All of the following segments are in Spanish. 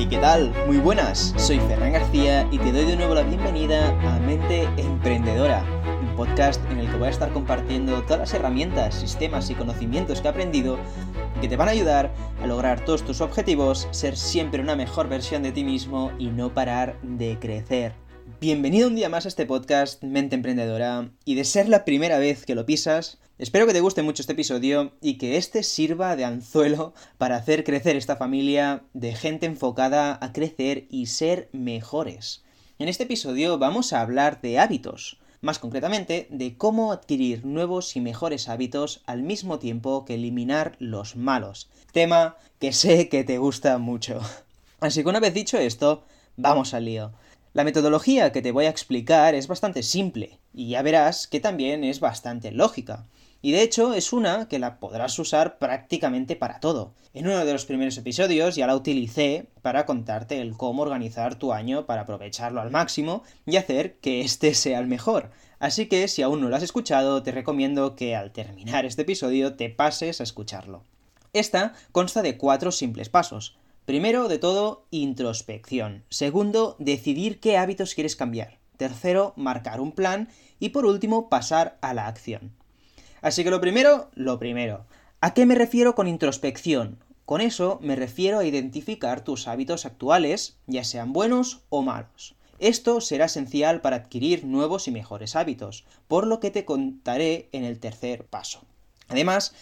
Hey, ¿qué tal? Muy buenas, soy Ferran García y te doy de nuevo la bienvenida a Mente Emprendedora, un podcast en el que voy a estar compartiendo todas las herramientas, sistemas y conocimientos que he aprendido que te van a ayudar a lograr todos tus objetivos, ser siempre una mejor versión de ti mismo y no parar de crecer. Bienvenido un día más a este podcast Mente Emprendedora y de ser la primera vez que lo pisas, espero que te guste mucho este episodio y que este sirva de anzuelo para hacer crecer esta familia de gente enfocada a crecer y ser mejores. En este episodio vamos a hablar de hábitos, más concretamente de cómo adquirir nuevos y mejores hábitos al mismo tiempo que eliminar los malos, tema que sé que te gusta mucho. Así que una vez dicho esto, vamos al lío. La metodología que te voy a explicar es bastante simple, y ya verás que también es bastante lógica. Y de hecho es una que la podrás usar prácticamente para todo. En uno de los primeros episodios ya la utilicé para contarte el cómo organizar tu año para aprovecharlo al máximo y hacer que este sea el mejor. Así que si aún no lo has escuchado, te recomiendo que al terminar este episodio te pases a escucharlo. Esta consta de cuatro simples pasos. Primero de todo, introspección. Segundo, decidir qué hábitos quieres cambiar. Tercero, marcar un plan. Y por último, pasar a la acción. Así que lo primero, lo primero. ¿A qué me refiero con introspección? Con eso me refiero a identificar tus hábitos actuales, ya sean buenos o malos. Esto será esencial para adquirir nuevos y mejores hábitos, por lo que te contaré en el tercer paso. Además,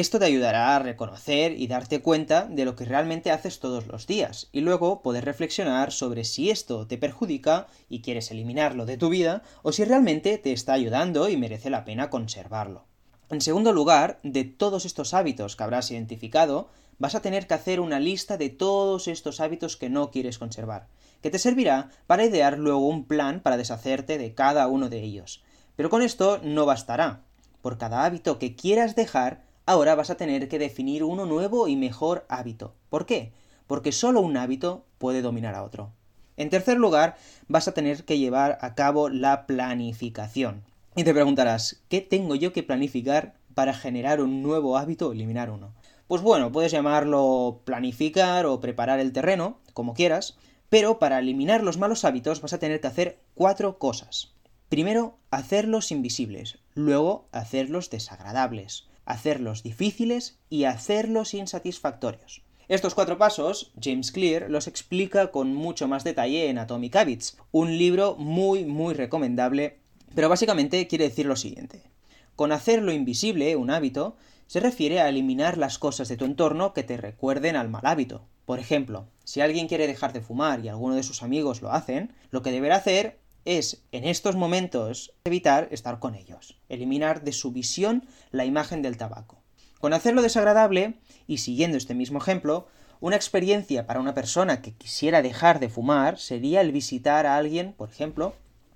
esto te ayudará a reconocer y darte cuenta de lo que realmente haces todos los días, y luego poder reflexionar sobre si esto te perjudica y quieres eliminarlo de tu vida, o si realmente te está ayudando y merece la pena conservarlo. En segundo lugar, de todos estos hábitos que habrás identificado, vas a tener que hacer una lista de todos estos hábitos que no quieres conservar, que te servirá para idear luego un plan para deshacerte de cada uno de ellos. Pero con esto no bastará. Por cada hábito que quieras dejar, ahora vas a tener que definir uno nuevo y mejor hábito. ¿Por qué? Porque solo un hábito puede dominar a otro. En tercer lugar, vas a tener que llevar a cabo la planificación. Y te preguntarás, ¿qué tengo yo que planificar para generar un nuevo hábito o eliminar uno? Pues bueno, puedes llamarlo planificar o preparar el terreno, como quieras, pero para eliminar los malos hábitos vas a tener que hacer cuatro cosas. Primero, hacerlos invisibles, luego hacerlos desagradables, hacerlos difíciles y hacerlos insatisfactorios. Estos cuatro pasos, James Clear los explica con mucho más detalle en Atomic Habits, un libro muy muy recomendable, pero básicamente quiere decir lo siguiente. Con hacerlo invisible, un hábito, se refiere a eliminar las cosas de tu entorno que te recuerden al mal hábito. Por ejemplo, si alguien quiere dejar de fumar y alguno de sus amigos lo hacen, lo que deberá hacer es, en estos momentos, evitar estar con ellos, eliminar de su visión la imagen del tabaco. Con hacerlo desagradable, y siguiendo este mismo ejemplo, una experiencia para una persona que quisiera dejar de fumar sería el visitar a alguien, por ejemplo,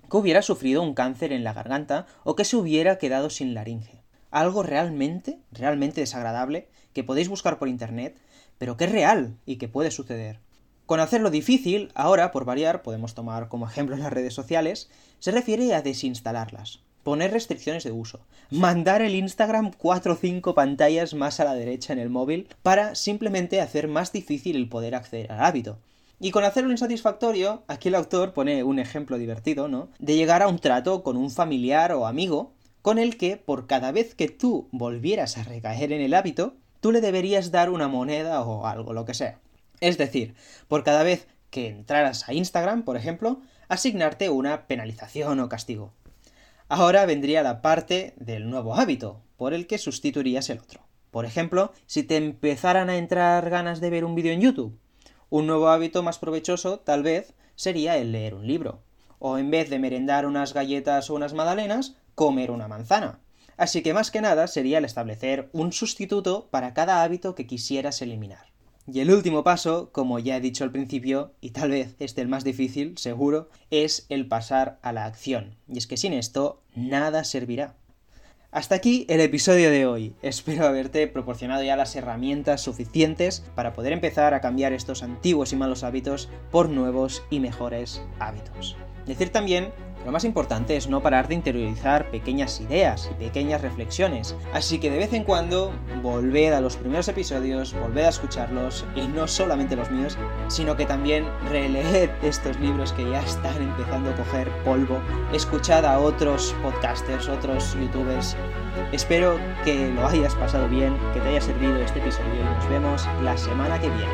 que hubiera sufrido un cáncer en la garganta o que se hubiera quedado sin laringe. Algo realmente, realmente desagradable que podéis buscar por internet, pero que es real y que puede suceder. Con hacerlo difícil, ahora, por variar, podemos tomar como ejemplo las redes sociales, se refiere a desinstalarlas, poner restricciones de uso, mandar el Instagram 4 o 5 pantallas más a la derecha en el móvil para simplemente hacer más difícil el poder acceder al hábito. Y con hacerlo insatisfactorio, aquí el autor pone un ejemplo divertido, ¿no? De llegar a un trato con un familiar o amigo con el que, por cada vez que tú volvieras a recaer en el hábito, tú le deberías dar una moneda o algo, lo que sea. Es decir, por cada vez que entraras a Instagram, por ejemplo, asignarte una penalización o castigo. Ahora vendría la parte del nuevo hábito, por el que sustituirías el otro. Por ejemplo, si te empezaran a entrar ganas de ver un vídeo en YouTube, un nuevo hábito más provechoso, tal vez, sería el leer un libro. O en vez de merendar unas galletas o unas magdalenas, comer una manzana. Así que más que nada sería el establecer un sustituto para cada hábito que quisieras eliminar. Y el último paso, como ya he dicho al principio, y tal vez este el más difícil, seguro, es el pasar a la acción. Y es que sin esto nada servirá. Hasta aquí el episodio de hoy. Espero haberte proporcionado ya las herramientas suficientes para poder empezar a cambiar estos antiguos y malos hábitos por nuevos y mejores hábitos. Decir también lo más importante es no parar de interiorizar pequeñas ideas y pequeñas reflexiones, así que de vez en cuando volved a los primeros episodios, volved a escucharlos, y no solamente los míos, sino que también releed estos libros que ya están empezando a coger polvo, escuchad a otros podcasters, otros youtubers. Espero que lo hayas pasado bien, que te haya servido este episodio y nos vemos la semana que viene.